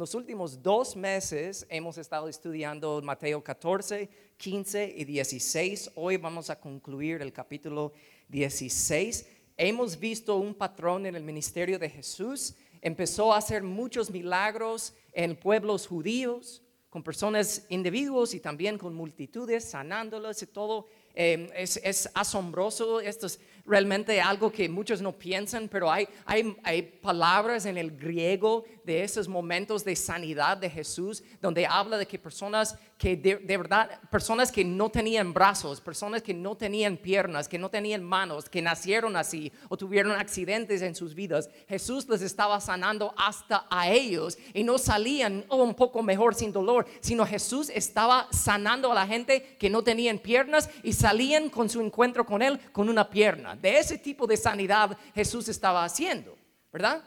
los últimos dos meses hemos estado estudiando Mateo 14, 15 y 16. Hoy vamos a concluir el capítulo 16. Hemos visto un patrón en el ministerio de Jesús. Empezó a hacer muchos milagros en pueblos judíos, con personas, individuos y también con multitudes, sanándolos y todo. Eh, es, es, asombroso, esto es realmente algo que muchos no piensan, pero hay, hay, hay palabras en el griego de esos momentos de sanidad de Jesús, donde habla de que personas que de, verdad, personas que no tenían brazos, personas que no tenían piernas, que no tenían manos, que nacieron así o tuvieron accidentes en sus vidas, Jesús les estaba sanando hasta a ellos y no salían oh, un poco mejor sin dolor, sino Jesús estaba sanando a la gente que no tenían piernas y salían con su encuentro con Él con una pierna. De ese tipo de sanidad Jesús estaba haciendo, ¿verdad?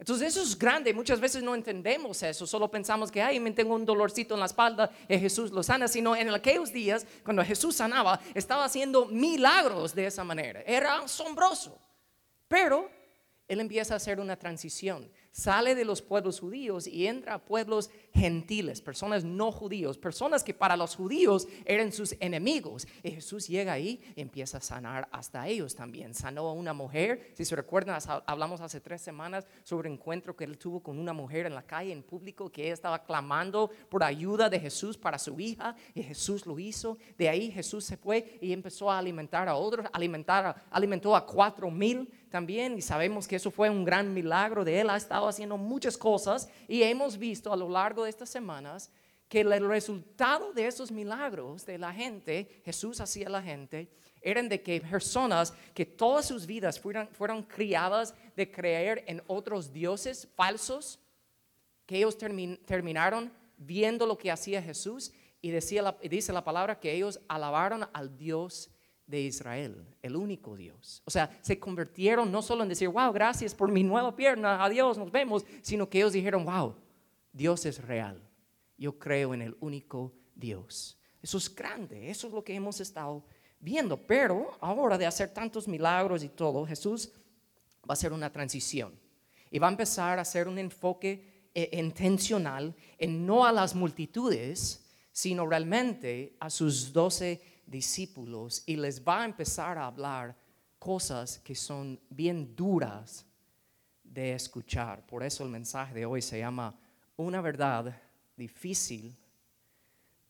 Entonces eso es grande, muchas veces no entendemos eso, solo pensamos que, ay, me tengo un dolorcito en la espalda y Jesús lo sana, sino en aquellos días, cuando Jesús sanaba, estaba haciendo milagros de esa manera, era asombroso, pero Él empieza a hacer una transición sale de los pueblos judíos y entra a pueblos gentiles, personas no judíos, personas que para los judíos eran sus enemigos. Y Jesús llega ahí y empieza a sanar hasta ellos también. Sanó a una mujer, si se recuerdan, hablamos hace tres semanas sobre el encuentro que él tuvo con una mujer en la calle, en público, que estaba clamando por ayuda de Jesús para su hija y Jesús lo hizo. De ahí Jesús se fue y empezó a alimentar a otros, alimentar, alimentó a cuatro mil también y sabemos que eso fue un gran milagro de él. Ha estado haciendo muchas cosas y hemos visto a lo largo de estas semanas que el resultado de esos milagros de la gente, Jesús hacía la gente, eran de que personas que todas sus vidas fueron, fueron criadas de creer en otros dioses falsos, que ellos terminaron viendo lo que hacía Jesús y decía dice la palabra que ellos alabaron al Dios de Israel, el único Dios. O sea, se convirtieron no solo en decir, wow, gracias por mi nueva pierna, adiós, nos vemos, sino que ellos dijeron, wow, Dios es real. Yo creo en el único Dios. Eso es grande, eso es lo que hemos estado viendo. Pero ahora de hacer tantos milagros y todo, Jesús va a hacer una transición y va a empezar a hacer un enfoque eh, intencional en no a las multitudes, sino realmente a sus doce discípulos y les va a empezar a hablar cosas que son bien duras de escuchar. Por eso el mensaje de hoy se llama Una verdad difícil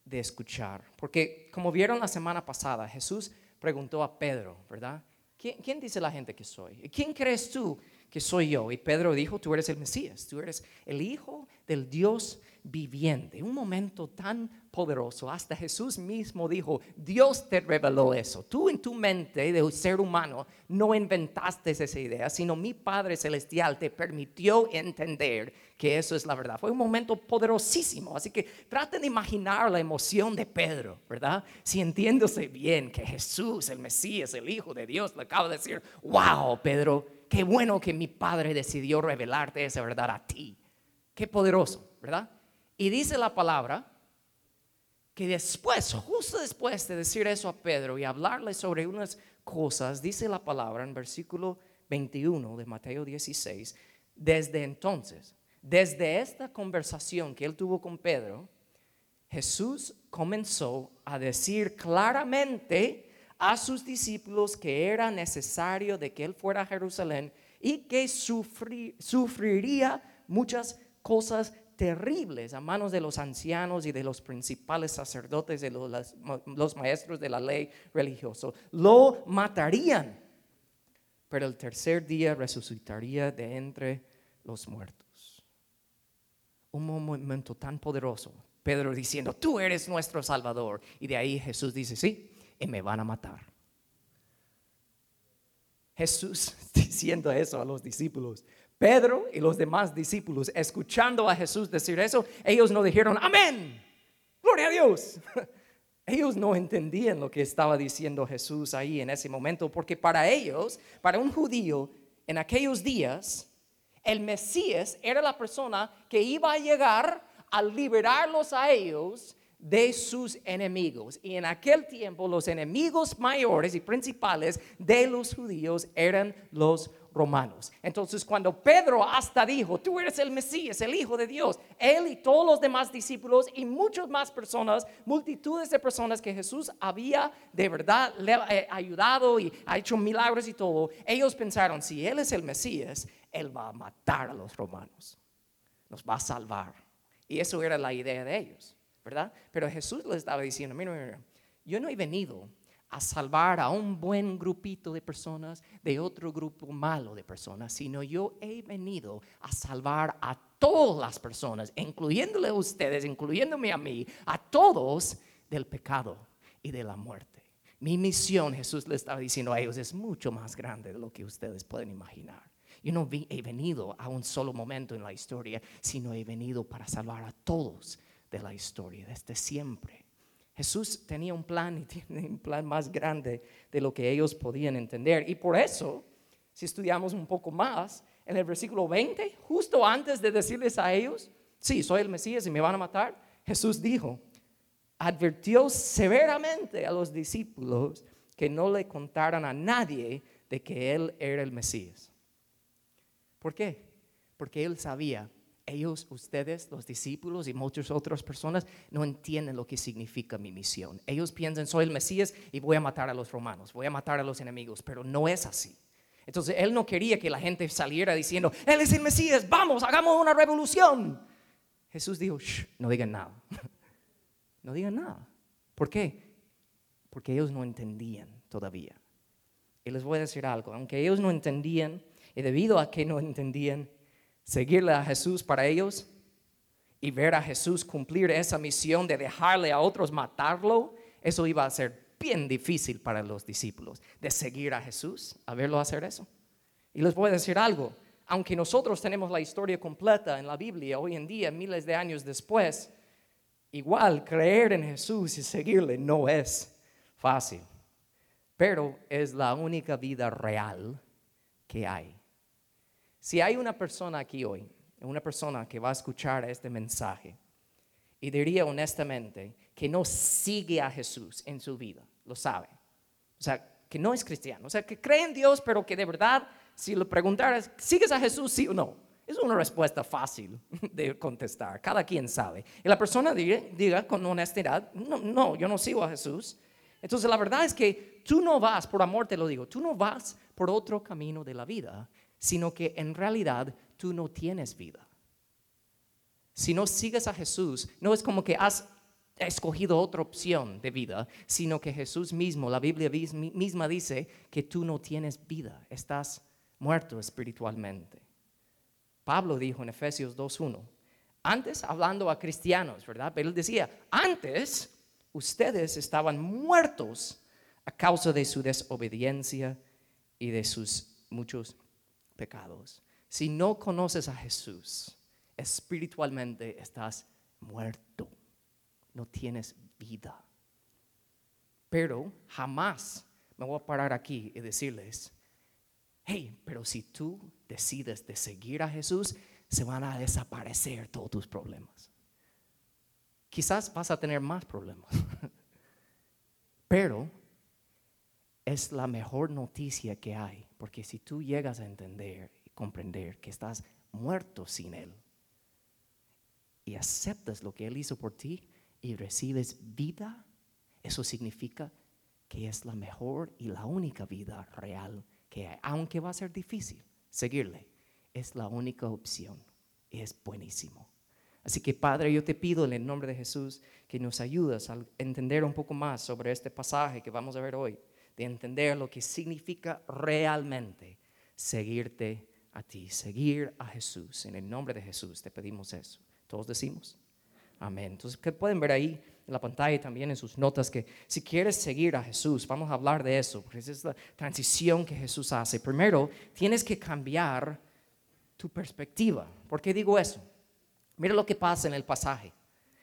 de escuchar. Porque como vieron la semana pasada, Jesús preguntó a Pedro, ¿verdad? ¿Quién, ¿Quién, dice la gente que soy? ¿Quién crees tú que soy yo? Y Pedro dijo, tú eres el Mesías, tú eres el Hijo del Dios viviente. Un momento tan poderoso. Hasta Jesús mismo dijo, Dios te reveló eso. Tú en tu mente de ser humano no inventaste esa idea, sino mi Padre Celestial te permitió entender que eso es la verdad. Fue un momento poderosísimo. Así que traten de imaginar la emoción de Pedro, ¿verdad? Sintiéndose bien que Jesús, el Mesías, el Hijo de Dios, le acaba de decir, wow, Pedro, qué bueno que mi Padre decidió revelarte esa verdad a ti. Qué poderoso, ¿verdad? Y dice la palabra que después, justo después de decir eso a Pedro y hablarle sobre unas cosas, dice la palabra en versículo 21 de Mateo 16, desde entonces, desde esta conversación que él tuvo con Pedro, Jesús comenzó a decir claramente a sus discípulos que era necesario de que él fuera a Jerusalén y que sufriría muchas cosas terribles a manos de los ancianos y de los principales sacerdotes, de los, los maestros de la ley religiosa. Lo matarían, pero el tercer día resucitaría de entre los muertos. Un momento tan poderoso. Pedro diciendo, tú eres nuestro Salvador. Y de ahí Jesús dice, sí, y me van a matar. Jesús diciendo eso a los discípulos. Pedro y los demás discípulos, escuchando a Jesús decir eso, ellos no dijeron, amén, gloria a Dios. Ellos no entendían lo que estaba diciendo Jesús ahí en ese momento, porque para ellos, para un judío, en aquellos días, el Mesías era la persona que iba a llegar a liberarlos a ellos de sus enemigos. Y en aquel tiempo los enemigos mayores y principales de los judíos eran los romanos. Entonces cuando Pedro hasta dijo, tú eres el Mesías, el Hijo de Dios, él y todos los demás discípulos y muchas más personas, multitudes de personas que Jesús había de verdad le, eh, ayudado y ha hecho milagros y todo, ellos pensaron, si él es el Mesías, él va a matar a los romanos, nos va a salvar. Y eso era la idea de ellos, ¿verdad? Pero Jesús les estaba diciendo, mira, mira, yo no he venido a salvar a un buen grupito de personas de otro grupo malo de personas, sino yo he venido a salvar a todas las personas, incluyéndole a ustedes, incluyéndome a mí, a todos del pecado y de la muerte. Mi misión, Jesús le estaba diciendo a ellos, es mucho más grande de lo que ustedes pueden imaginar. Yo no he venido a un solo momento en la historia, sino he venido para salvar a todos de la historia, desde siempre. Jesús tenía un plan y tiene un plan más grande de lo que ellos podían entender. Y por eso, si estudiamos un poco más, en el versículo 20, justo antes de decirles a ellos, sí, soy el Mesías y me van a matar, Jesús dijo, advirtió severamente a los discípulos que no le contaran a nadie de que él era el Mesías. ¿Por qué? Porque él sabía ellos, ustedes, los discípulos y muchas otras personas no entienden lo que significa mi misión. Ellos piensan, soy el Mesías y voy a matar a los romanos, voy a matar a los enemigos, pero no es así. Entonces él no quería que la gente saliera diciendo, Él es el Mesías, vamos, hagamos una revolución. Jesús dijo, no digan nada, no digan nada. ¿Por qué? Porque ellos no entendían todavía. Y les voy a decir algo, aunque ellos no entendían, y debido a que no entendían, seguirle a Jesús para ellos y ver a Jesús cumplir esa misión de dejarle a otros matarlo, eso iba a ser bien difícil para los discípulos, de seguir a Jesús, a verlo hacer eso. Y les voy a decir algo, aunque nosotros tenemos la historia completa en la Biblia hoy en día, miles de años después, igual creer en Jesús y seguirle no es fácil, pero es la única vida real que hay. Si hay una persona aquí hoy, una persona que va a escuchar este mensaje y diría honestamente que no sigue a Jesús en su vida, lo sabe. O sea, que no es cristiano, o sea, que cree en Dios, pero que de verdad, si le preguntaras, ¿sigues a Jesús, sí o no? Es una respuesta fácil de contestar, cada quien sabe. Y la persona diga, diga con honestidad, no, no, yo no sigo a Jesús. Entonces la verdad es que tú no vas, por amor te lo digo, tú no vas por otro camino de la vida sino que en realidad tú no tienes vida. Si no sigues a Jesús, no es como que has escogido otra opción de vida, sino que Jesús mismo, la Biblia misma dice que tú no tienes vida, estás muerto espiritualmente. Pablo dijo en Efesios 2.1, antes hablando a cristianos, ¿verdad? Pero él decía, antes ustedes estaban muertos a causa de su desobediencia y de sus muchos pecados. Si no conoces a Jesús, espiritualmente estás muerto. No tienes vida. Pero jamás me voy a parar aquí y decirles, hey, pero si tú decides de seguir a Jesús, se van a desaparecer todos tus problemas. Quizás vas a tener más problemas, pero es la mejor noticia que hay, porque si tú llegas a entender y comprender que estás muerto sin Él y aceptas lo que Él hizo por ti y recibes vida, eso significa que es la mejor y la única vida real que hay, aunque va a ser difícil seguirle, es la única opción y es buenísimo. Así que Padre, yo te pido en el nombre de Jesús que nos ayudes a entender un poco más sobre este pasaje que vamos a ver hoy de entender lo que significa realmente seguirte a ti, seguir a Jesús. En el nombre de Jesús te pedimos eso. Todos decimos. Amén. Entonces, que pueden ver ahí en la pantalla y también en sus notas que si quieres seguir a Jesús, vamos a hablar de eso, porque es la transición que Jesús hace. Primero, tienes que cambiar tu perspectiva. ¿Por qué digo eso? Mira lo que pasa en el pasaje.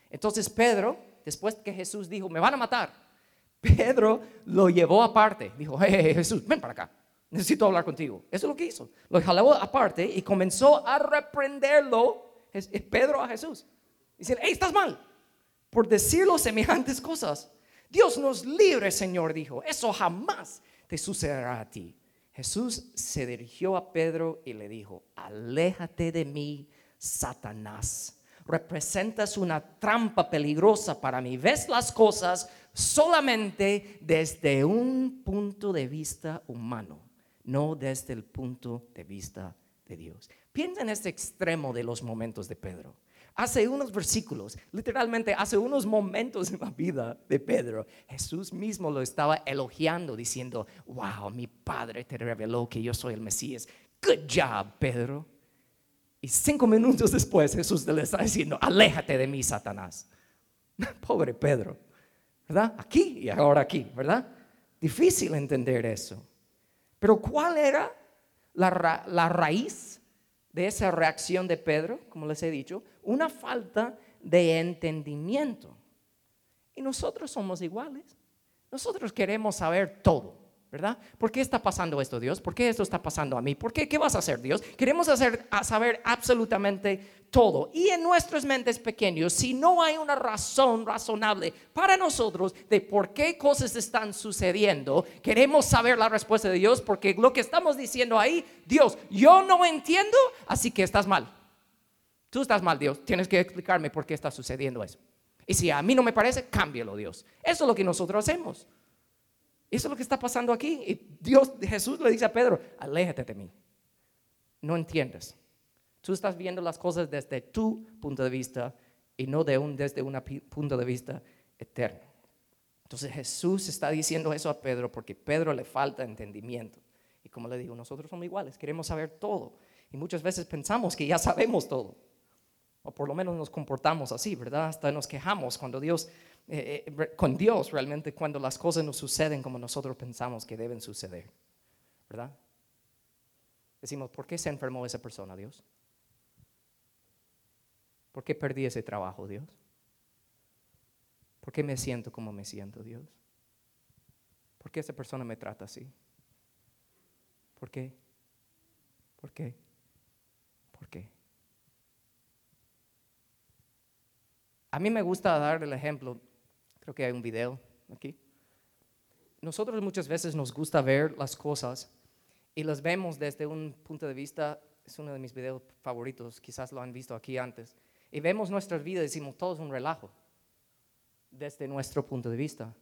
Entonces Pedro, después que Jesús dijo, me van a matar, Pedro lo llevó aparte. Dijo, hey, Jesús, ven para acá. Necesito hablar contigo. Eso es lo que hizo. Lo jaló aparte y comenzó a reprenderlo Pedro a Jesús. Dice, hey, estás mal por decirlo semejantes cosas. Dios nos libre, Señor, dijo. Eso jamás te sucederá a ti. Jesús se dirigió a Pedro y le dijo, aléjate de mí, Satanás. Representas una trampa peligrosa para mí. Ves las cosas solamente desde un punto de vista humano, no desde el punto de vista de Dios. Piensa en este extremo de los momentos de Pedro hace unos versículos, literalmente hace unos momentos en la vida de Pedro, Jesús mismo lo estaba elogiando, diciendo, wow, mi Padre te reveló que yo soy el Mesías. Good job, Pedro. Y cinco minutos después Jesús le está diciendo, aléjate de mí, Satanás. Pobre Pedro, ¿verdad? Aquí y ahora aquí, ¿verdad? Difícil entender eso. Pero ¿cuál era la, raíz de esa reacción de Pedro, como les he dicho, una falta de entendimiento. Y nosotros somos iguales. Nosotros queremos saber todo. ¿verdad? ¿Por qué está pasando esto, Dios? ¿Por qué esto está pasando a mí? ¿Por qué? ¿Qué vas a hacer, Dios? Queremos saber absolutamente todo. Y en nuestras mentes pequeños, si no hay una razón razonable para nosotros de por qué cosas están sucediendo, queremos saber la respuesta de Dios porque lo que estamos diciendo ahí, Dios, yo no entiendo, así que estás mal. Tú estás mal, Dios. Tienes que explicarme por qué está sucediendo eso. Y si a mí no me parece, cámbialo, Dios. Eso es lo que nosotros hacemos. Eso es lo que está pasando aquí. Y Dios, Jesús le dice a Pedro, aléjate de mí. No entiendes. Tú estás viendo las cosas desde tu punto de vista y no de un, desde un punto de vista eterno. Entonces Jesús está diciendo eso a Pedro porque Pedro le falta entendimiento. Y como le digo, nosotros somos iguales, queremos saber todo. Y muchas veces pensamos que ya sabemos todo. O por lo menos nos comportamos así, ¿verdad? Hasta nos quejamos cuando Dios eh, eh, con Dios realmente cuando las cosas no suceden como nosotros pensamos que deben suceder, ¿verdad? Decimos, ¿por qué se enfermó esa persona, Dios? ¿Por qué perdí ese trabajo, Dios? ¿Por qué me siento como me siento, Dios? ¿Por qué esa persona me trata así? ¿Por qué? ¿Por qué? ¿Por qué? A mí me gusta dar el ejemplo Creo que hay un video aquí. Nosotros muchas veces nos gusta ver las cosas y las vemos desde un punto de vista, es uno de mis videos favoritos, quizás lo han visto aquí antes, y vemos nuestras vidas y decimos, todo es un relajo, desde nuestro punto de vista.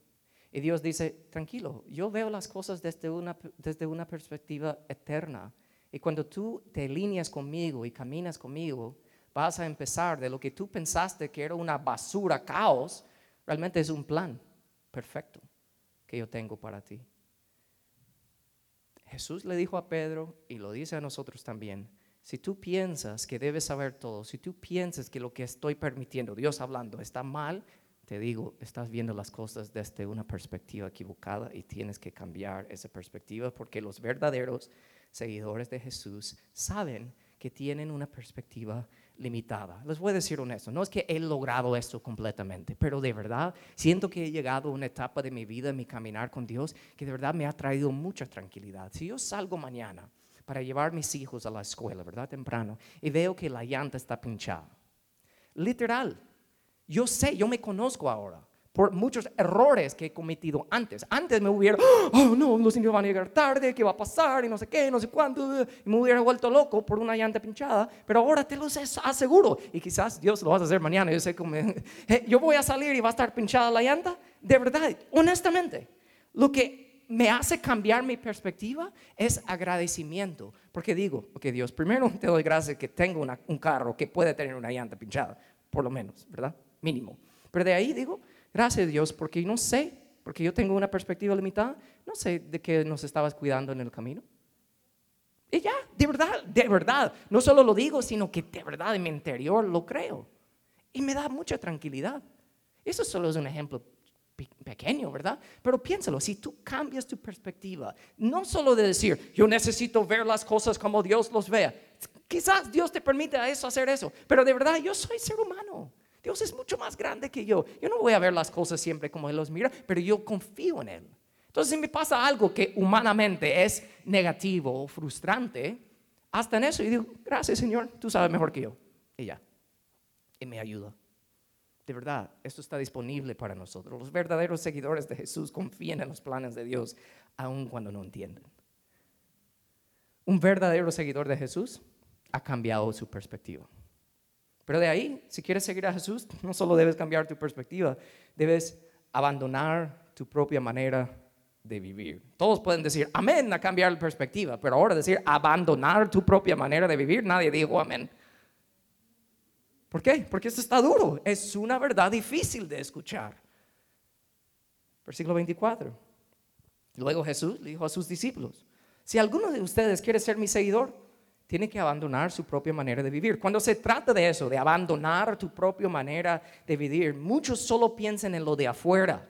Y Dios dice, tranquilo, yo veo las cosas desde una, desde una perspectiva eterna. Y cuando tú te alineas conmigo y caminas conmigo, vas a empezar de lo que tú pensaste que era una basura, caos, Realmente es un plan perfecto que yo tengo para ti. Jesús le dijo a Pedro y lo dice a nosotros también, si tú piensas que debes saber todo, si tú piensas que lo que estoy permitiendo, Dios hablando, está mal, te digo, estás viendo las cosas desde una perspectiva equivocada y tienes que cambiar esa perspectiva porque los verdaderos seguidores de Jesús saben que tienen una perspectiva limitada. Les voy a decir honesto, no es que he logrado esto completamente, pero de verdad siento que he llegado a una etapa de mi vida, en mi caminar con Dios, que de verdad me ha traído mucha tranquilidad. Si yo salgo mañana para llevar mis hijos a la escuela, ¿verdad? Temprano, y veo que la llanta está pinchada. Literal, yo sé, yo me conozco ahora por muchos errores que he cometido antes. Antes me hubiera, oh no, los niños van a llegar tarde, ¿qué va a pasar? Y no sé qué, no sé cuánto. Y me hubiera vuelto loco por una llanta pinchada, pero ahora te lo aseguro. Y quizás Dios lo vas a hacer mañana. Yo sé cómo, yo voy a salir y va a estar pinchada la llanta. De verdad, honestamente, lo que me hace cambiar mi perspectiva es agradecimiento. Porque digo, ok Dios, primero te doy gracias que tengo un carro que puede tener una llanta pinchada, por lo menos, ¿verdad? Mínimo. Pero de ahí digo, Gracias Dios, porque no sé, porque yo tengo una perspectiva limitada, no sé de qué nos estabas cuidando en el camino. Y ya, de verdad, de verdad, no solo lo digo, sino que de verdad en mi interior lo creo. Y me da mucha tranquilidad. Eso solo es un ejemplo pequeño, ¿verdad? Pero piénsalo, si tú cambias tu perspectiva, no solo de decir, yo necesito ver las cosas como Dios los vea, quizás Dios te permite a eso hacer eso, pero de verdad yo soy ser humano. Dios es mucho más grande que yo. Yo no voy a ver las cosas siempre como Él los mira, pero yo confío en Él. Entonces, si me pasa algo que humanamente es negativo o frustrante, hasta en eso yo digo, gracias Señor, tú sabes mejor que yo. Y ya. Y me ayuda. De verdad, esto está disponible para nosotros. Los verdaderos seguidores de Jesús confían en los planes de Dios, aun cuando no entienden. Un verdadero seguidor de Jesús ha cambiado su perspectiva. Pero de ahí, si quieres seguir a Jesús, no solo debes cambiar tu perspectiva, debes abandonar tu propia manera de vivir. Todos pueden decir amén a cambiar la perspectiva, pero ahora decir abandonar tu propia manera de vivir, nadie dijo amén. ¿Por qué? Porque esto está duro. Es una verdad difícil de escuchar. Versículo 24. Luego Jesús le dijo a sus discípulos, si alguno de ustedes quiere ser mi seguidor, tiene que abandonar su propia manera de vivir. Cuando se trata de eso, de abandonar tu propia manera de vivir, muchos solo piensan en lo de afuera,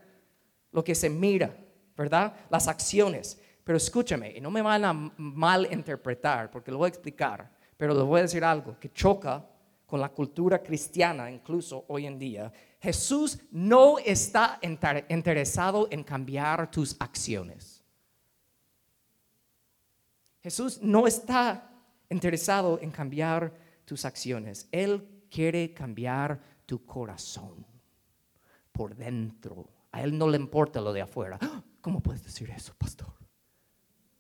lo que se mira, ¿verdad? Las acciones. Pero escúchame, y no me van a malinterpretar, porque lo voy a explicar, pero les voy a decir algo que choca con la cultura cristiana, incluso hoy en día. Jesús no está interesado en cambiar tus acciones. Jesús no está interesado en cambiar tus acciones. Él quiere cambiar tu corazón por dentro. A Él no le importa lo de afuera. ¿Cómo puedes decir eso, pastor?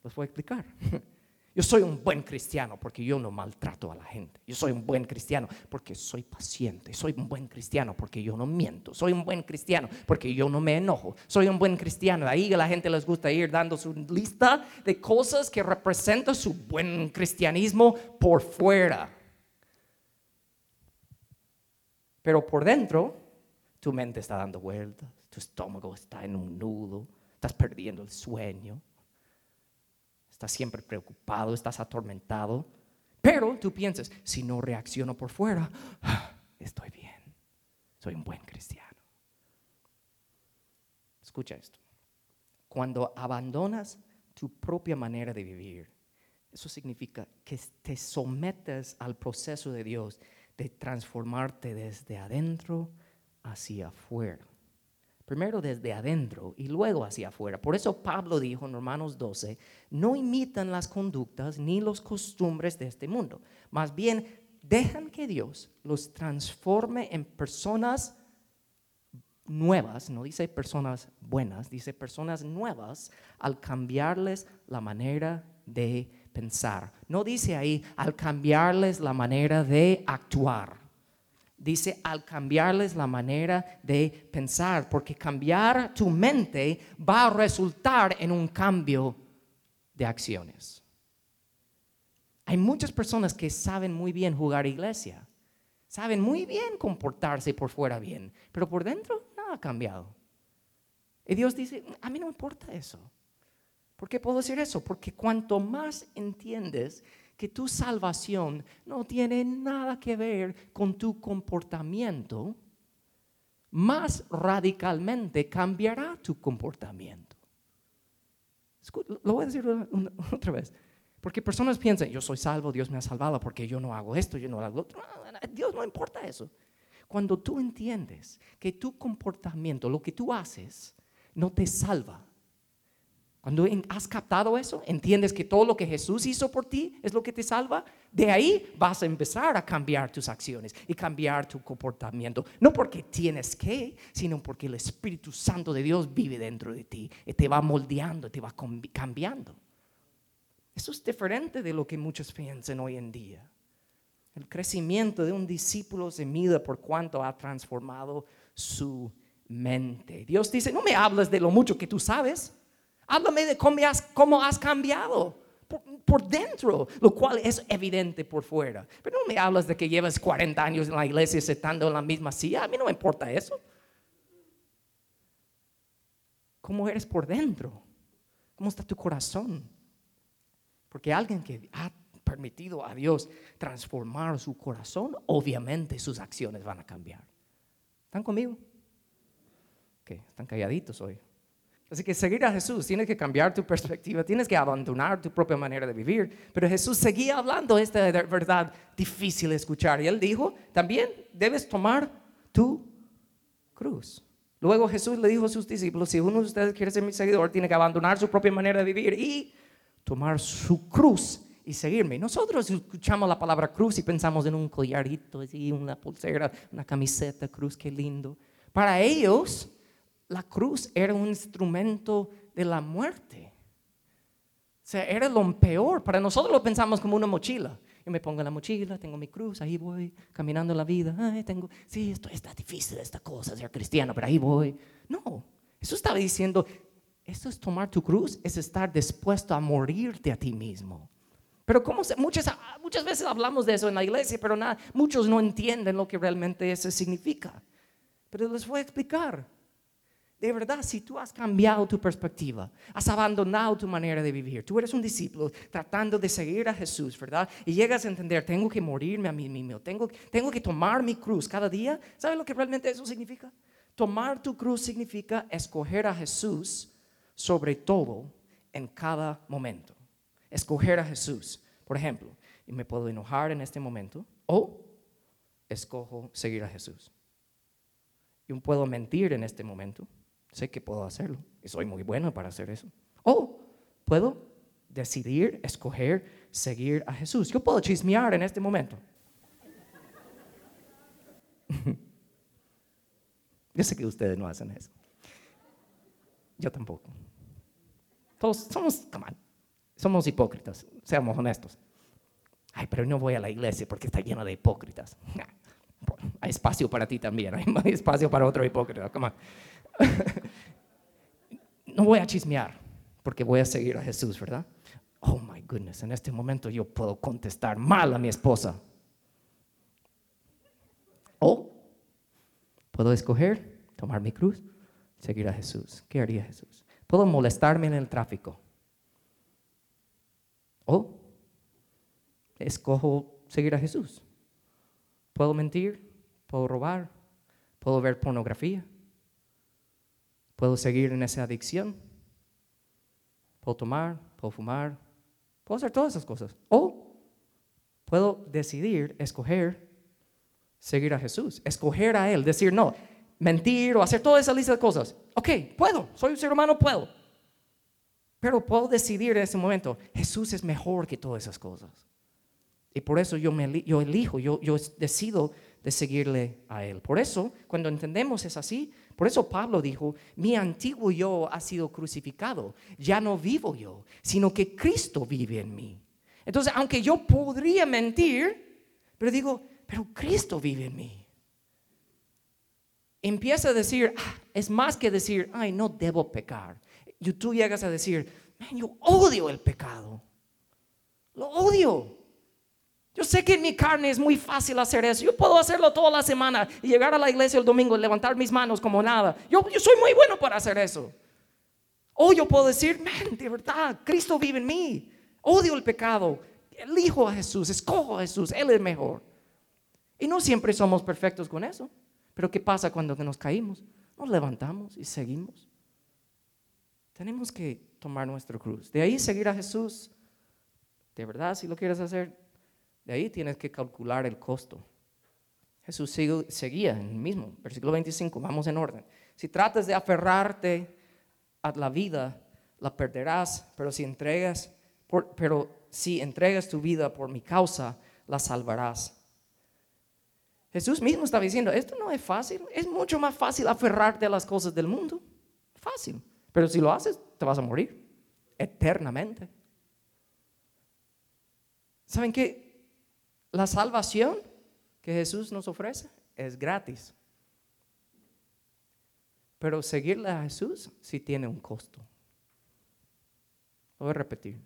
Les voy a explicar. Yo soy un buen cristiano porque yo no maltrato a la gente. Yo soy un buen cristiano porque soy paciente. Soy un buen cristiano porque yo no miento. Soy un buen cristiano porque yo no me enojo. Soy un buen cristiano. Ahí a la gente les gusta ir dando su lista de cosas que representan su buen cristianismo por fuera. Pero por dentro, tu mente está dando vueltas, tu estómago está en un nudo, estás perdiendo el sueño estás siempre preocupado, estás atormentado, pero tú piensas, si no reacciono por fuera, estoy bien, soy un buen cristiano. Escucha esto, cuando abandonas tu propia manera de vivir, eso significa que te sometes al proceso de Dios de transformarte desde adentro hacia afuera. Primero desde adentro y luego hacia afuera. Por eso Pablo dijo en Romanos 12, no imitan las conductas ni los costumbres de este mundo. Más bien, dejan que Dios los transforme en personas nuevas, no dice personas buenas, dice personas nuevas al cambiarles la manera de pensar. No dice ahí al cambiarles la manera de actuar dice al cambiarles la manera de pensar, porque cambiar tu mente va a resultar en un cambio de acciones. Hay muchas personas que saben muy bien jugar iglesia, saben muy bien comportarse por fuera bien, pero por dentro nada ha cambiado. Y Dios dice, a mí no me importa eso. ¿Por qué puedo decir eso? Porque cuanto más entiendes que tu salvación no tiene nada que ver con tu comportamiento, más radicalmente cambiará tu comportamiento. Lo voy a decir otra vez. Porque personas piensan, yo soy salvo, Dios me ha salvado porque yo no hago esto, yo no hago otro. Dios no importa eso. Cuando tú entiendes que tu comportamiento, lo que tú haces, no te salva, cuando has captado eso, entiendes que todo lo que Jesús hizo por ti es lo que te salva, de ahí vas a empezar a cambiar tus acciones y cambiar tu comportamiento. No porque tienes que, sino porque el Espíritu Santo de Dios vive dentro de ti y te va moldeando, te va cambiando. Eso es diferente de lo que muchos piensan hoy en día. El crecimiento de un discípulo se mide por cuánto ha transformado su mente. Dios dice, no me hablas de lo mucho que tú sabes. Háblame de cómo has, cambiado por, dentro, lo cual es evidente por fuera. Pero no me hablas de que llevas 40 años en la iglesia sentando en la misma silla. A mí no me importa eso. ¿Cómo eres por dentro? ¿Cómo está tu corazón? Porque alguien que ha permitido a Dios transformar su corazón, obviamente sus acciones van a cambiar. ¿Están conmigo? ¿Qué? ¿Están calladitos hoy? Así que seguir a Jesús, tienes que cambiar tu perspectiva, tienes que abandonar tu propia manera de vivir. Pero Jesús seguía hablando esta verdad difícil de escuchar. Y él dijo, también debes tomar tu cruz. Luego Jesús le dijo a sus discípulos, si uno de ustedes quiere ser mi seguidor, tiene que abandonar su propia manera de vivir y tomar su cruz y seguirme. Nosotros escuchamos la palabra cruz y pensamos en un collarito, así, una pulsera, una camiseta, cruz, qué lindo. Para ellos, la cruz era un instrumento de la muerte. O sea, era lo peor. Para nosotros lo pensamos como una mochila. Yo me pongo la mochila, tengo mi cruz, ahí voy, caminando la vida. Tengo, sí, esto está difícil esta cosa, ser cristiano, pero ahí voy. No, eso estaba diciendo, esto es tomar tu cruz, es estar dispuesto a morirte a ti mismo. Pero como muchas, muchas veces hablamos de eso en la iglesia, pero nada, muchos no entienden lo que realmente eso significa. Pero les voy a explicar. De verdad, si tú has cambiado tu perspectiva, has abandonado tu manera de vivir, tú eres un discípulo tratando de seguir a Jesús, ¿verdad? Y llegas a entender, tengo que morirme a mí mismo, tengo, tengo que tomar mi cruz cada día. ¿Sabes lo que realmente eso significa? Tomar tu cruz significa escoger a Jesús sobre todo en cada momento. Escoger a Jesús. Por ejemplo, y me puedo enojar en este momento o escojo seguir a Jesús. Y puedo mentir en este momento sé que puedo hacerlo y soy muy bueno para hacer eso. O puedo decidir, escoger, seguir a Jesús. Yo puedo chismear en este momento. Yo sé que ustedes no hacen eso. Yo tampoco. Todos somos, somos hipócritas, seamos honestos. Ay, pero no voy a la iglesia porque está lleno de hipócritas. Hay espacio para ti también, hay espacio para otro hipócrita. Come no voy a chismear porque voy a seguir a Jesús, ¿verdad? Oh my goodness, en este momento yo puedo contestar mal a mi esposa. O puedo escoger, tomar mi cruz, seguir a Jesús. ¿Qué haría Jesús? Puedo molestarme en el tráfico. O escojo seguir a Jesús. Puedo mentir, puedo robar, puedo ver pornografía, Puedo seguir en esa adicción. Puedo tomar, puedo fumar, puedo hacer todas esas cosas. O puedo decidir, escoger, seguir a Jesús, escoger a Él, decir no, mentir o hacer toda esa lista de cosas. Ok, puedo, soy un ser humano, puedo. Pero puedo decidir en ese momento, Jesús es mejor que todas esas cosas. Y por eso yo, me, elijo, yo, yo decido de seguirle a Él. Por eso, cuando entendemos es así, por eso Pablo dijo, mi antiguo yo ha sido crucificado, ya no vivo yo, sino que Cristo vive en mí. Entonces, aunque yo podría mentir, pero digo, pero Cristo vive en mí. Empieza a decir, ah, es más que decir, ay, no debo pecar. Y tú llegas a decir, yo odio el pecado. Lo odio. Yo sé que en mi carne es muy fácil hacer eso. Yo puedo hacerlo toda la semana y llegar a la iglesia el domingo y levantar mis manos como nada. Yo, yo soy muy bueno para hacer eso. O yo puedo decir, man, de verdad, Cristo vive en mí. Odio el pecado. Elijo a Jesús, escojo a Jesús. Él es mejor. Y no siempre somos perfectos con eso. Pero ¿qué pasa cuando nos caímos? Nos levantamos y seguimos. Tenemos que tomar nuestra cruz. De ahí seguir a Jesús. De verdad, si lo quieres hacer, de ahí tienes que calcular el costo. Jesús seguía en el mismo, versículo 25, vamos en orden. Si tratas de aferrarte a la vida, la perderás, pero si entregas, pero si entregas tu vida por mi causa, la salvarás. Jesús mismo estaba diciendo, esto no es fácil, es mucho más fácil aferrarte a las cosas del mundo. Fácil, pero si lo haces, te vas a morir eternamente. ¿Saben qué? La salvación que Jesús nos ofrece es gratis. Pero seguirle a Jesús sí tiene un costo. Lo voy a repetir.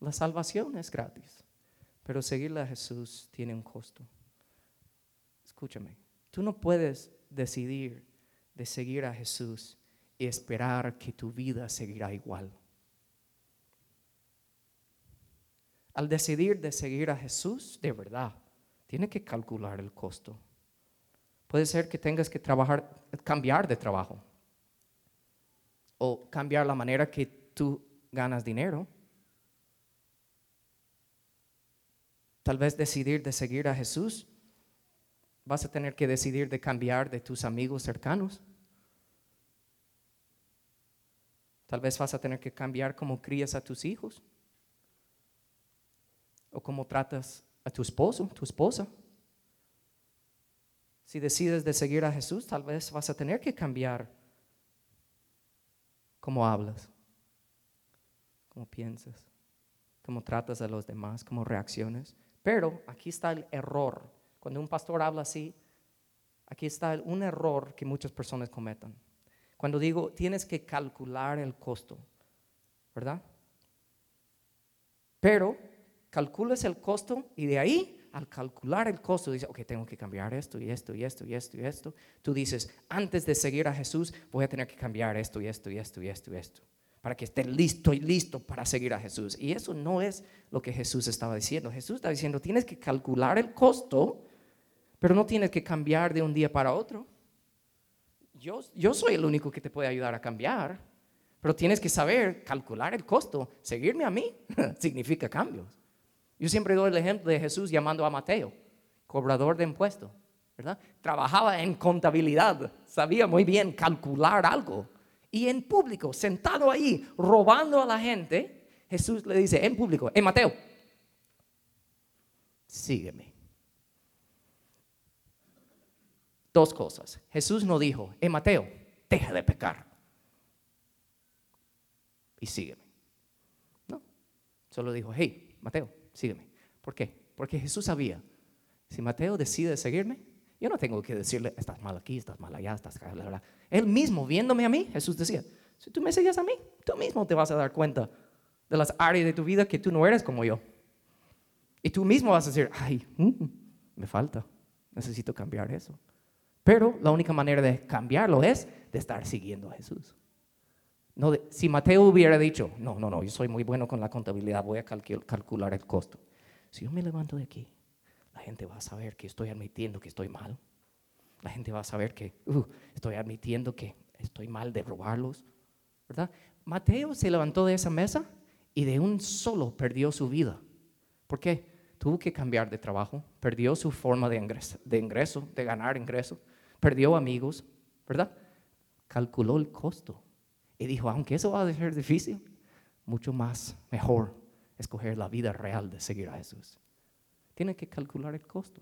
La salvación es gratis, pero seguirle a Jesús tiene un costo. Escúchame, tú no puedes decidir de seguir a Jesús y esperar que tu vida seguirá igual. Al decidir de seguir a Jesús de verdad, tiene que calcular el costo. Puede ser que tengas que trabajar, cambiar de trabajo o cambiar la manera que tú ganas dinero. Tal vez decidir de seguir a Jesús, vas a tener que decidir de cambiar de tus amigos cercanos. Tal vez vas a tener que cambiar cómo crías a tus hijos o cómo tratas a tu esposo, tu esposa. Si decides de seguir a Jesús, tal vez vas a tener que cambiar cómo hablas, cómo piensas. cómo tratas a los demás, cómo reacciones. Pero aquí está el error. Cuando un pastor habla así, aquí está un error que muchas personas cometen. Cuando digo, tienes que calcular el costo, ¿verdad? Pero calculas el costo y de ahí al calcular el costo, dices, ok, tengo que cambiar esto y esto y esto y esto y esto. Tú dices, antes de seguir a Jesús, voy a tener que cambiar esto y esto y esto y esto y esto. Para que esté listo y listo para seguir a Jesús. Y eso no es lo que Jesús estaba diciendo. Jesús está diciendo, tienes que calcular el costo, pero no tienes que cambiar de un día para otro. Yo, yo soy el único que te puede ayudar a cambiar, pero tienes que saber calcular el costo. Seguirme a mí significa cambios. Yo siempre doy el ejemplo de Jesús llamando a Mateo, cobrador de impuestos, ¿verdad? Trabajaba en contabilidad, sabía muy bien calcular algo. Y en público, sentado ahí, robando a la gente, Jesús le dice en público, en Mateo, sígueme. Dos cosas. Jesús no dijo, en Mateo, deja de pecar. Y sígueme. No. Solo dijo, hey, Mateo, sígueme. ¿Por qué? Porque Jesús sabía, si Mateo decide seguirme, yo no tengo que decirle, estás mal aquí, estás mal allá, estás acá, bla, Él mismo, viéndome a mí, Jesús decía, si tú me sigues a mí, tú mismo te vas a dar cuenta de las áreas de tu vida que tú no eres como yo. Y tú mismo vas a decir, ay, mm, me falta, necesito cambiar eso. Pero la única manera de cambiarlo es de estar siguiendo a Jesús. No si Mateo hubiera dicho, no, no, no, yo soy muy bueno con la contabilidad, voy a calcular el costo. Si yo me levanto de aquí, la gente va a saber que estoy admitiendo que estoy mal. La gente va a saber que uh, estoy admitiendo que estoy mal de robarlos. ¿Verdad? Mateo se levantó de esa mesa y de un solo perdió su vida. ¿Por qué? Tuvo que cambiar de trabajo, perdió su forma de ingreso, de, ingreso, de ganar ingreso, perdió amigos, ¿verdad? Calculó el costo y dijo, aunque eso va a ser difícil, mucho más mejor escoger la vida real de seguir a Jesús. Tiene que calcular el costo.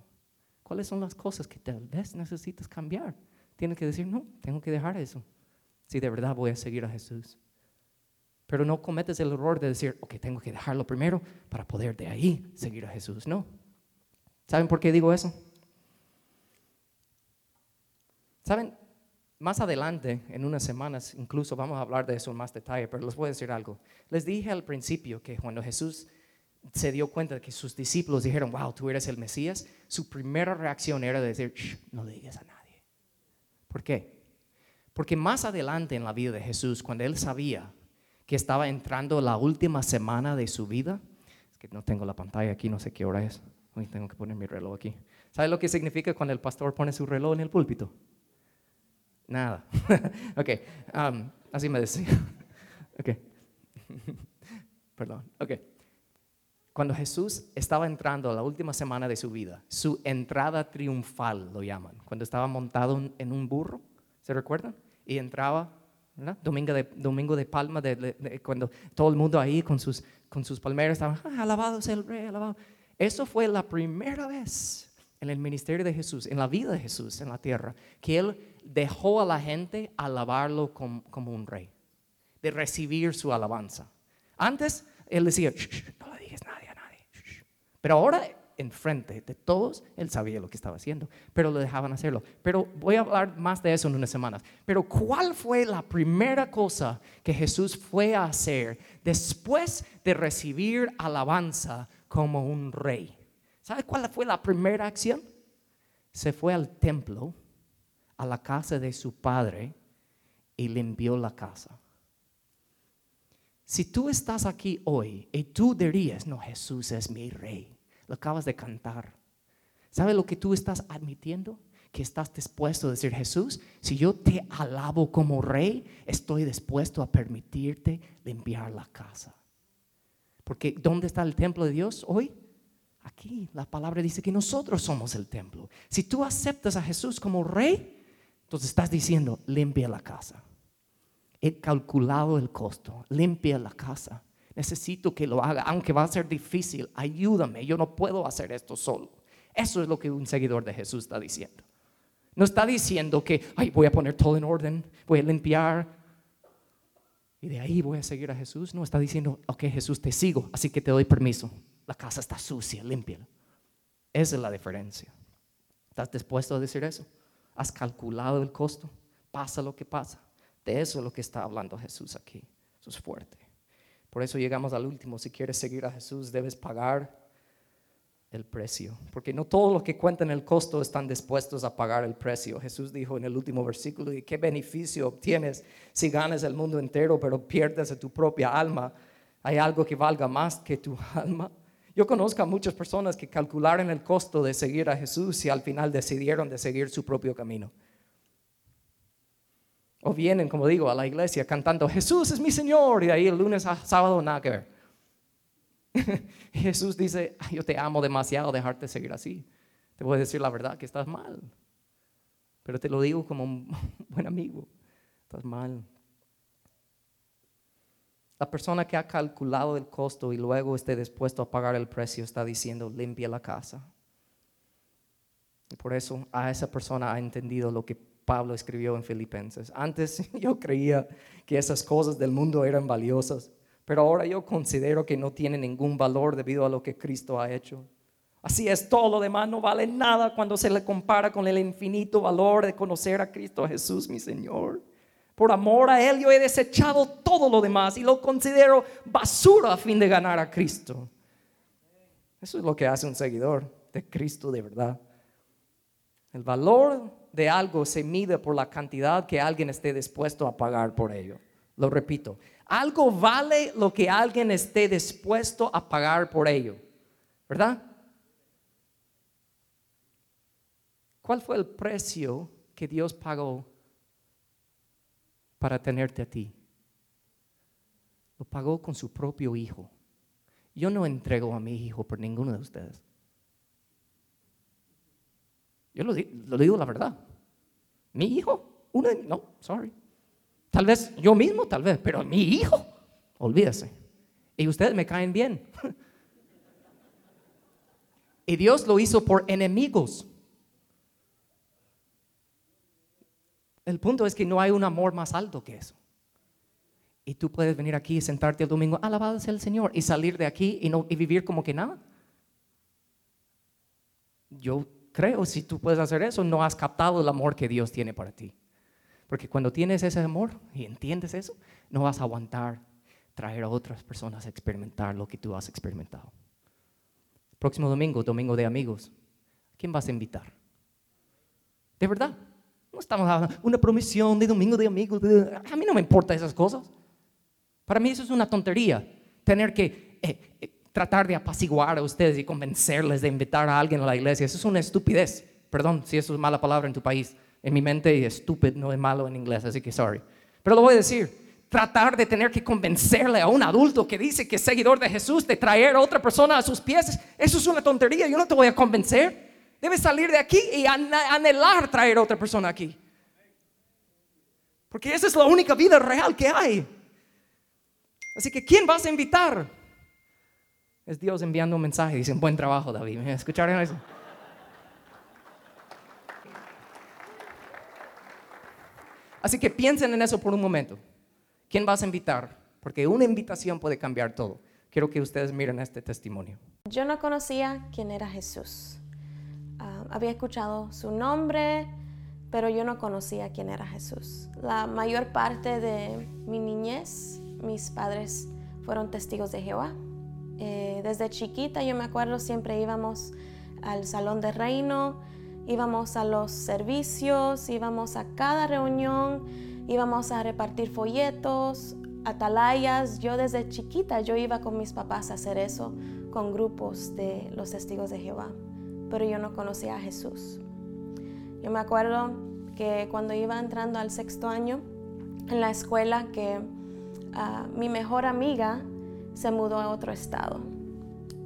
¿Cuáles son las cosas que tal vez necesitas cambiar? Tiene que decir, no, tengo que dejar eso. Si de verdad voy a seguir a Jesús. Pero no cometes el error de decir, ok, tengo que dejarlo primero para poder de ahí seguir a Jesús. No. ¿Saben por qué digo eso? ¿Saben? Más adelante, en unas semanas, incluso vamos a hablar de eso en más detalle, pero les voy a decir algo. Les dije al principio que cuando Jesús se dio cuenta de que sus discípulos dijeron, wow, tú eres el Mesías, su primera reacción era decir, no le digas a nadie. ¿Por qué? Porque más adelante en la vida de Jesús, cuando él sabía que estaba entrando la última semana de su vida, es que no tengo la pantalla aquí, no sé qué hora es, hoy tengo que poner mi reloj aquí. ¿Sabe lo que significa cuando el pastor pone su reloj en el púlpito? Nada. ok, um, así me decía. ok. Perdón. Ok. Cuando Jesús estaba entrando la última semana de su vida, su entrada triunfal lo llaman, cuando estaba montado en un burro, ¿se recuerdan? Y entraba, ¿verdad? Domingo de, domingo de palma, de, cuando todo el mundo ahí con sus, con sus palmeras estaba, ah, alabado sea el rey, alabado. Eso fue la primera vez en el ministerio de Jesús, en la vida de Jesús en la tierra, que Él dejó a la gente alabarlo como, un rey, de recibir su alabanza. Antes Él decía, no le digas nadie a nadie. Pero ahora, enfrente de todos, Él sabía lo que estaba haciendo, pero lo dejaban hacerlo. Pero voy a hablar más de eso en unas semanas. Pero ¿cuál fue la primera cosa que Jesús fue a hacer después de recibir alabanza como un rey? ¿Sabe cuál fue la primera acción? Se fue al templo, a la casa de su padre y limpió la casa. Si tú estás aquí hoy y tú dirías, no, Jesús es mi rey, lo acabas de cantar. ¿Sabe lo que tú estás admitiendo? Que estás dispuesto a decir, Jesús, si yo te alabo como rey, estoy dispuesto a permitirte limpiar la casa. Porque ¿dónde está el templo de Dios hoy? Aquí la palabra dice que nosotros somos el templo. Si tú aceptas a Jesús como rey, entonces estás diciendo, limpia la casa. He calculado el costo, limpia la casa. Necesito que lo haga, aunque va a ser difícil, ayúdame, yo no puedo hacer esto solo. Eso es lo que un seguidor de Jesús está diciendo. No está diciendo que, ay, voy a poner todo en orden, voy a limpiar. y de ahí voy a seguir a Jesús. No, está diciendo, ok Jesús, te sigo, así que te doy permiso. La casa está sucia, limpia. Esa es la diferencia. ¿Estás dispuesto a decir eso? ¿Has calculado el costo? Pasa lo que pasa. De eso es lo que está hablando Jesús aquí. Eso es fuerte. Por eso llegamos al último. Si quieres seguir a Jesús, debes pagar el precio. Porque no todos los que cuentan el costo están dispuestos a pagar el precio. Jesús dijo en el último versículo, ¿y qué beneficio obtienes si ganas el mundo entero pero pierdes tu propia alma? ¿Hay algo que valga más que tu alma? Yo conozco a muchas personas que calcularon el costo de seguir a Jesús y al final decidieron de seguir su propio camino. O vienen, como digo, a la iglesia cantando, Jesús es mi Señor, y ahí el lunes a sábado nada que ver. Jesús dice, yo te amo demasiado dejarte seguir así. Te voy a decir la verdad que estás mal. Pero te lo digo como un buen amigo. Estás mal. La persona que ha calculado el costo y luego esté dispuesto a pagar el precio está diciendo, limpia la casa. Y por eso a esa persona ha entendido lo que Pablo escribió en Filipenses. Antes yo creía que esas cosas del mundo eran valiosas, pero ahora yo considero que no tienen ningún valor debido a lo que Cristo ha hecho. Así es, todo lo demás no vale nada cuando se le compara con el infinito valor de conocer a Cristo Jesús, mi Señor. Por amor a Él yo he desechado todo lo demás y lo considero basura a fin de ganar a Cristo. Eso es lo que hace un seguidor de Cristo de verdad. El valor de algo se mide por la cantidad que alguien esté dispuesto a pagar por ello. Lo repito, algo vale lo que alguien esté dispuesto a pagar por ello. ¿Verdad? ¿Cuál fue el precio que Dios pagó para tenerte a ti? Lo pagó con su propio hijo. Yo no entrego a mi hijo por ninguno de ustedes. Yo lo, digo la verdad. Mi hijo, uno de, no, sorry. Tal vez yo mismo, tal vez, pero mi hijo, olvídese. Y ustedes me caen bien. y Dios lo hizo por enemigos. El punto es que no hay un amor más alto que eso. Y tú puedes venir aquí y sentarte el domingo, alabado sea el Señor, y salir de aquí y, no, y vivir como que nada. Yo creo, si tú puedes hacer eso, no has captado el amor que Dios tiene para ti. Porque cuando tienes ese amor y entiendes eso, no vas a aguantar traer a otras personas a experimentar lo que tú has experimentado. Próximo domingo, domingo de amigos, ¿quién vas a invitar? De verdad, no estamos hablando una promisión de domingo de amigos. a mí no me importan esas cosas. Para mí eso es una tontería, tener que eh, eh, tratar de apaciguar a ustedes y convencerles de invitar a alguien a la iglesia. Eso es una estupidez. Perdón si eso es mala palabra en tu país. En mi mente, estúpido no es malo en inglés, así que sorry. Pero lo voy a decir. Tratar de tener que convencerle a un adulto que dice que es seguidor de Jesús de traer a otra persona a sus pies, eso es una tontería. Yo no te voy a convencer. Debes salir de aquí y anhelar traer a otra persona aquí. Porque esa es la única vida real que hay. Así que, ¿quién vas a invitar? Es Dios enviando un mensaje. Dicen, buen trabajo, David. ¿Escucharon eso? Así que piensen en eso por un momento. ¿Quién vas a invitar? Porque una invitación puede cambiar todo. Quiero que ustedes miren este testimonio. Yo no conocía quién era Jesús. Ah, había escuchado su nombre, pero yo no conocía quién era Jesús. La mayor parte de mi niñez, mis padres fueron testigos de Jehová. Eh, desde chiquita yo me acuerdo siempre íbamos al salón de reino, íbamos a los servicios, íbamos a cada reunión, íbamos a repartir folletos, atalayas. Yo desde chiquita yo iba con mis papás a hacer eso con grupos de los testigos de Jehová, pero yo no conocía a Jesús. Yo me acuerdo que cuando iba entrando al sexto año en la escuela que ah, mi mejor amiga se mudó a otro estado.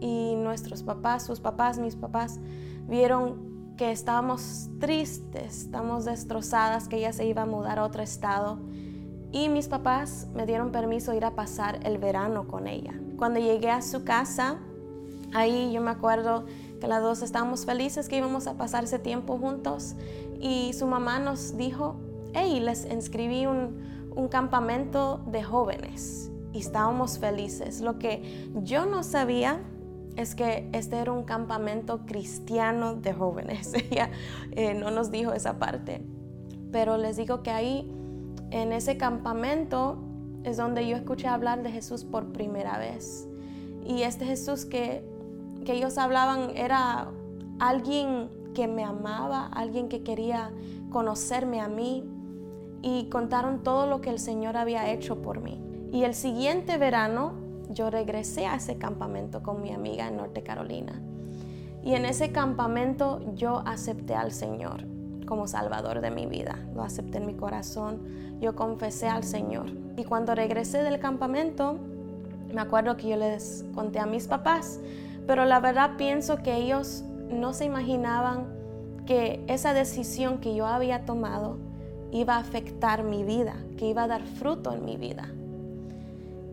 Y nuestros papás, sus papás, mis papás, vieron que estábamos tristes, estamos destrozadas, que ella se iba a mudar a otro estado. Y mis papás me dieron permiso ir a pasar el verano con ella. Cuando llegué a su casa, ahí yo me acuerdo que las dos estábamos felices que íbamos a pasar ese tiempo juntos. Y su mamá nos dijo, hey, les inscribí un, un campamento de jóvenes y estábamos felices. Lo que yo no sabía es que este era un campamento cristiano de jóvenes. Ella eh, no nos dijo esa parte. Pero les digo que ahí, en ese campamento, es donde yo escuché hablar de Jesús por primera vez. Y este Jesús que, que ellos hablaban era alguien que me amaba, alguien que quería conocerme a mí y contaron todo lo que el Señor había hecho por mí. Y el siguiente verano yo regresé a ese campamento con mi amiga en Norte Carolina. Y en ese campamento yo acepté al Señor como Salvador de mi vida. Lo acepté en mi corazón. Yo confesé al Señor. Y cuando regresé del campamento, me acuerdo que yo les conté a mis papás, pero la verdad pienso que ellos no se imaginaban que esa decisión que yo había tomado iba a afectar mi vida, que iba a dar fruto en mi vida.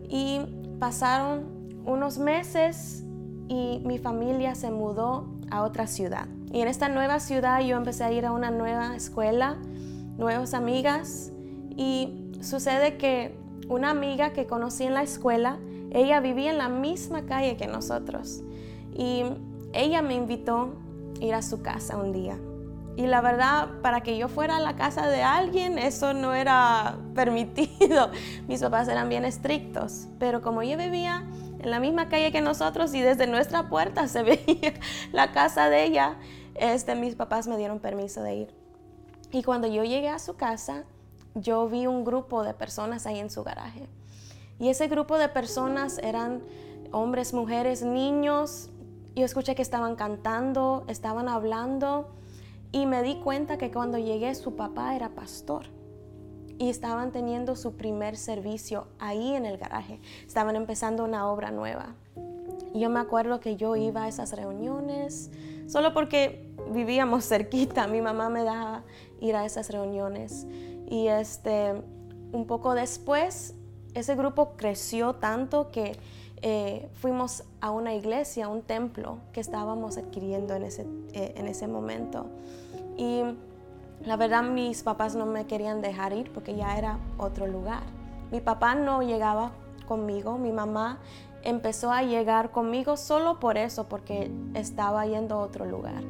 Y pasaron unos meses y mi familia se mudó a otra ciudad. Y en esta nueva ciudad yo empecé a ir a una nueva escuela, nuevas amigas y sucede que una amiga que conocí en la escuela, ella vivía en la misma calle que nosotros y ella me invitó a ir a su casa un día. Y la verdad, para que yo fuera a la casa de alguien, eso no era permitido. Mis papás eran bien estrictos. Pero como ella vivía en la misma calle que nosotros y desde nuestra puerta se veía la casa de ella, este, mis papás me dieron permiso de ir. Y cuando yo llegué a su casa, yo vi un grupo de personas ahí en su garaje. Y ese grupo de personas eran hombres, mujeres, niños. Yo escuché que estaban cantando, estaban hablando y me di cuenta que cuando llegué su papá era pastor y estaban teniendo su primer servicio ahí en el garaje. Estaban empezando una obra nueva. Y yo me acuerdo que yo iba a esas reuniones solo porque vivíamos cerquita. Mi mamá me daba ir a esas reuniones. Y este, un poco después, ese grupo creció tanto que eh, fuimos a una iglesia, un templo que estábamos adquiriendo en ese, eh, en ese momento. Y la verdad mis papás no me querían dejar ir porque ya era otro lugar. Mi papá no llegaba conmigo, mi mamá empezó a llegar conmigo solo por eso, porque estaba yendo a otro lugar.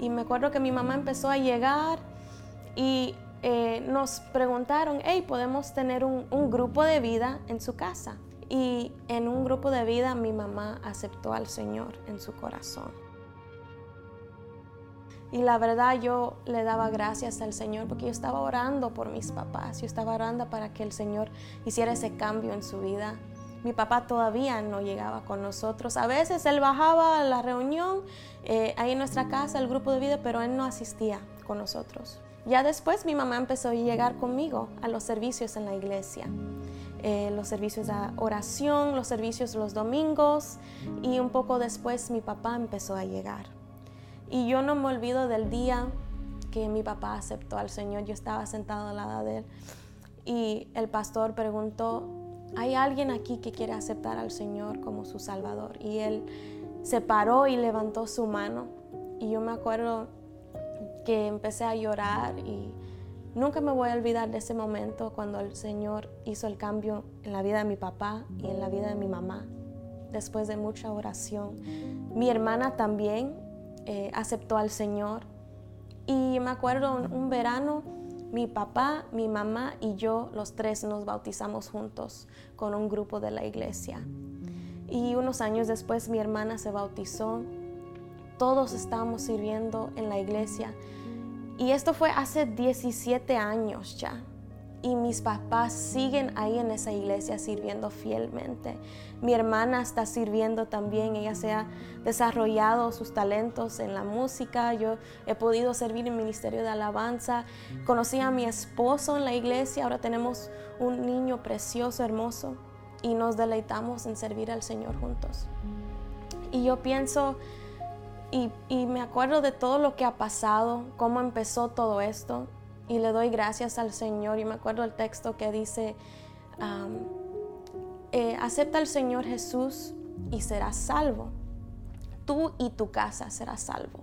Y me acuerdo que mi mamá empezó a llegar y eh, nos preguntaron, hey, ¿podemos tener un, un grupo de vida en su casa? Y en un grupo de vida mi mamá aceptó al Señor en su corazón. Y la verdad yo le daba gracias al Señor porque yo estaba orando por mis papás, yo estaba orando para que el Señor hiciera ese cambio en su vida. Mi papá todavía no llegaba con nosotros. A veces él bajaba a la reunión eh, ahí en nuestra casa, el grupo de vida, pero él no asistía con nosotros. Ya después mi mamá empezó a llegar conmigo a los servicios en la iglesia. Eh, los servicios de oración, los servicios los domingos y un poco después mi papá empezó a llegar. Y yo no me olvido del día que mi papá aceptó al Señor. Yo estaba sentado al lado de él y el pastor preguntó, ¿hay alguien aquí que quiere aceptar al Señor como su Salvador? Y él se paró y levantó su mano. Y yo me acuerdo que empecé a llorar y Nunca me voy a olvidar de ese momento cuando el Señor hizo el cambio en la vida de mi papá y en la vida de mi mamá, después de mucha oración. Mi hermana también eh, aceptó al Señor. Y me acuerdo un, verano, mi papá, mi mamá y yo, los tres nos bautizamos juntos con un grupo de la iglesia. Y unos años después mi hermana se bautizó. Todos estábamos sirviendo en la iglesia y esto fue hace 17 años ya. Y mis papás siguen ahí en esa iglesia sirviendo fielmente. Mi hermana está sirviendo también. Ella se ha desarrollado sus talentos en la música. Yo he podido servir en ministerio de alabanza. Conocí a mi esposo en la iglesia. Ahora tenemos un niño precioso, hermoso. Y nos deleitamos en servir al Señor juntos. Y yo pienso y, me acuerdo de todo lo que ha pasado, cómo empezó todo esto, y le doy gracias al Señor. Y me acuerdo el texto que dice, eh, acepta al Señor Jesús y serás salvo. Tú y tu casa serás salvo.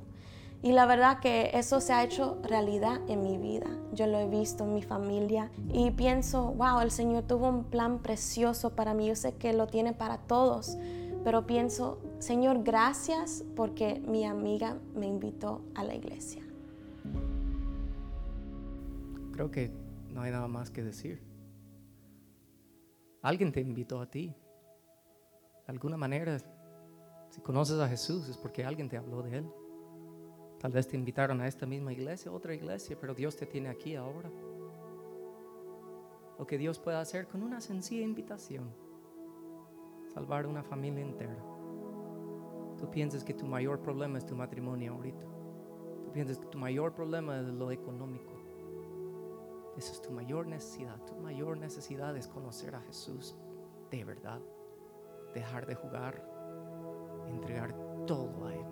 Y la verdad que eso se ha hecho realidad en mi vida. Yo lo he visto en mi familia y pienso, wow, el Señor tuvo un plan precioso para mí. Yo sé que lo tiene para todos, pero pienso, Señor, gracias porque mi amiga me invitó a la iglesia. Creo que no hay nada más que decir. Alguien te invitó a ti. De alguna manera, si conoces a Jesús es porque alguien te habló de Él. Tal vez te invitaron a esta misma iglesia, otra iglesia, pero Dios te tiene aquí ahora. Lo que Dios puede hacer con una sencilla invitación, salvar una familia entera. Tú piensas que tu mayor problema es tu matrimonio ahorita. Tú piensas que tu mayor problema es lo económico. Esa es tu mayor necesidad. Tu mayor necesidad es conocer a Jesús de verdad. Dejar de jugar, entregar todo a Él.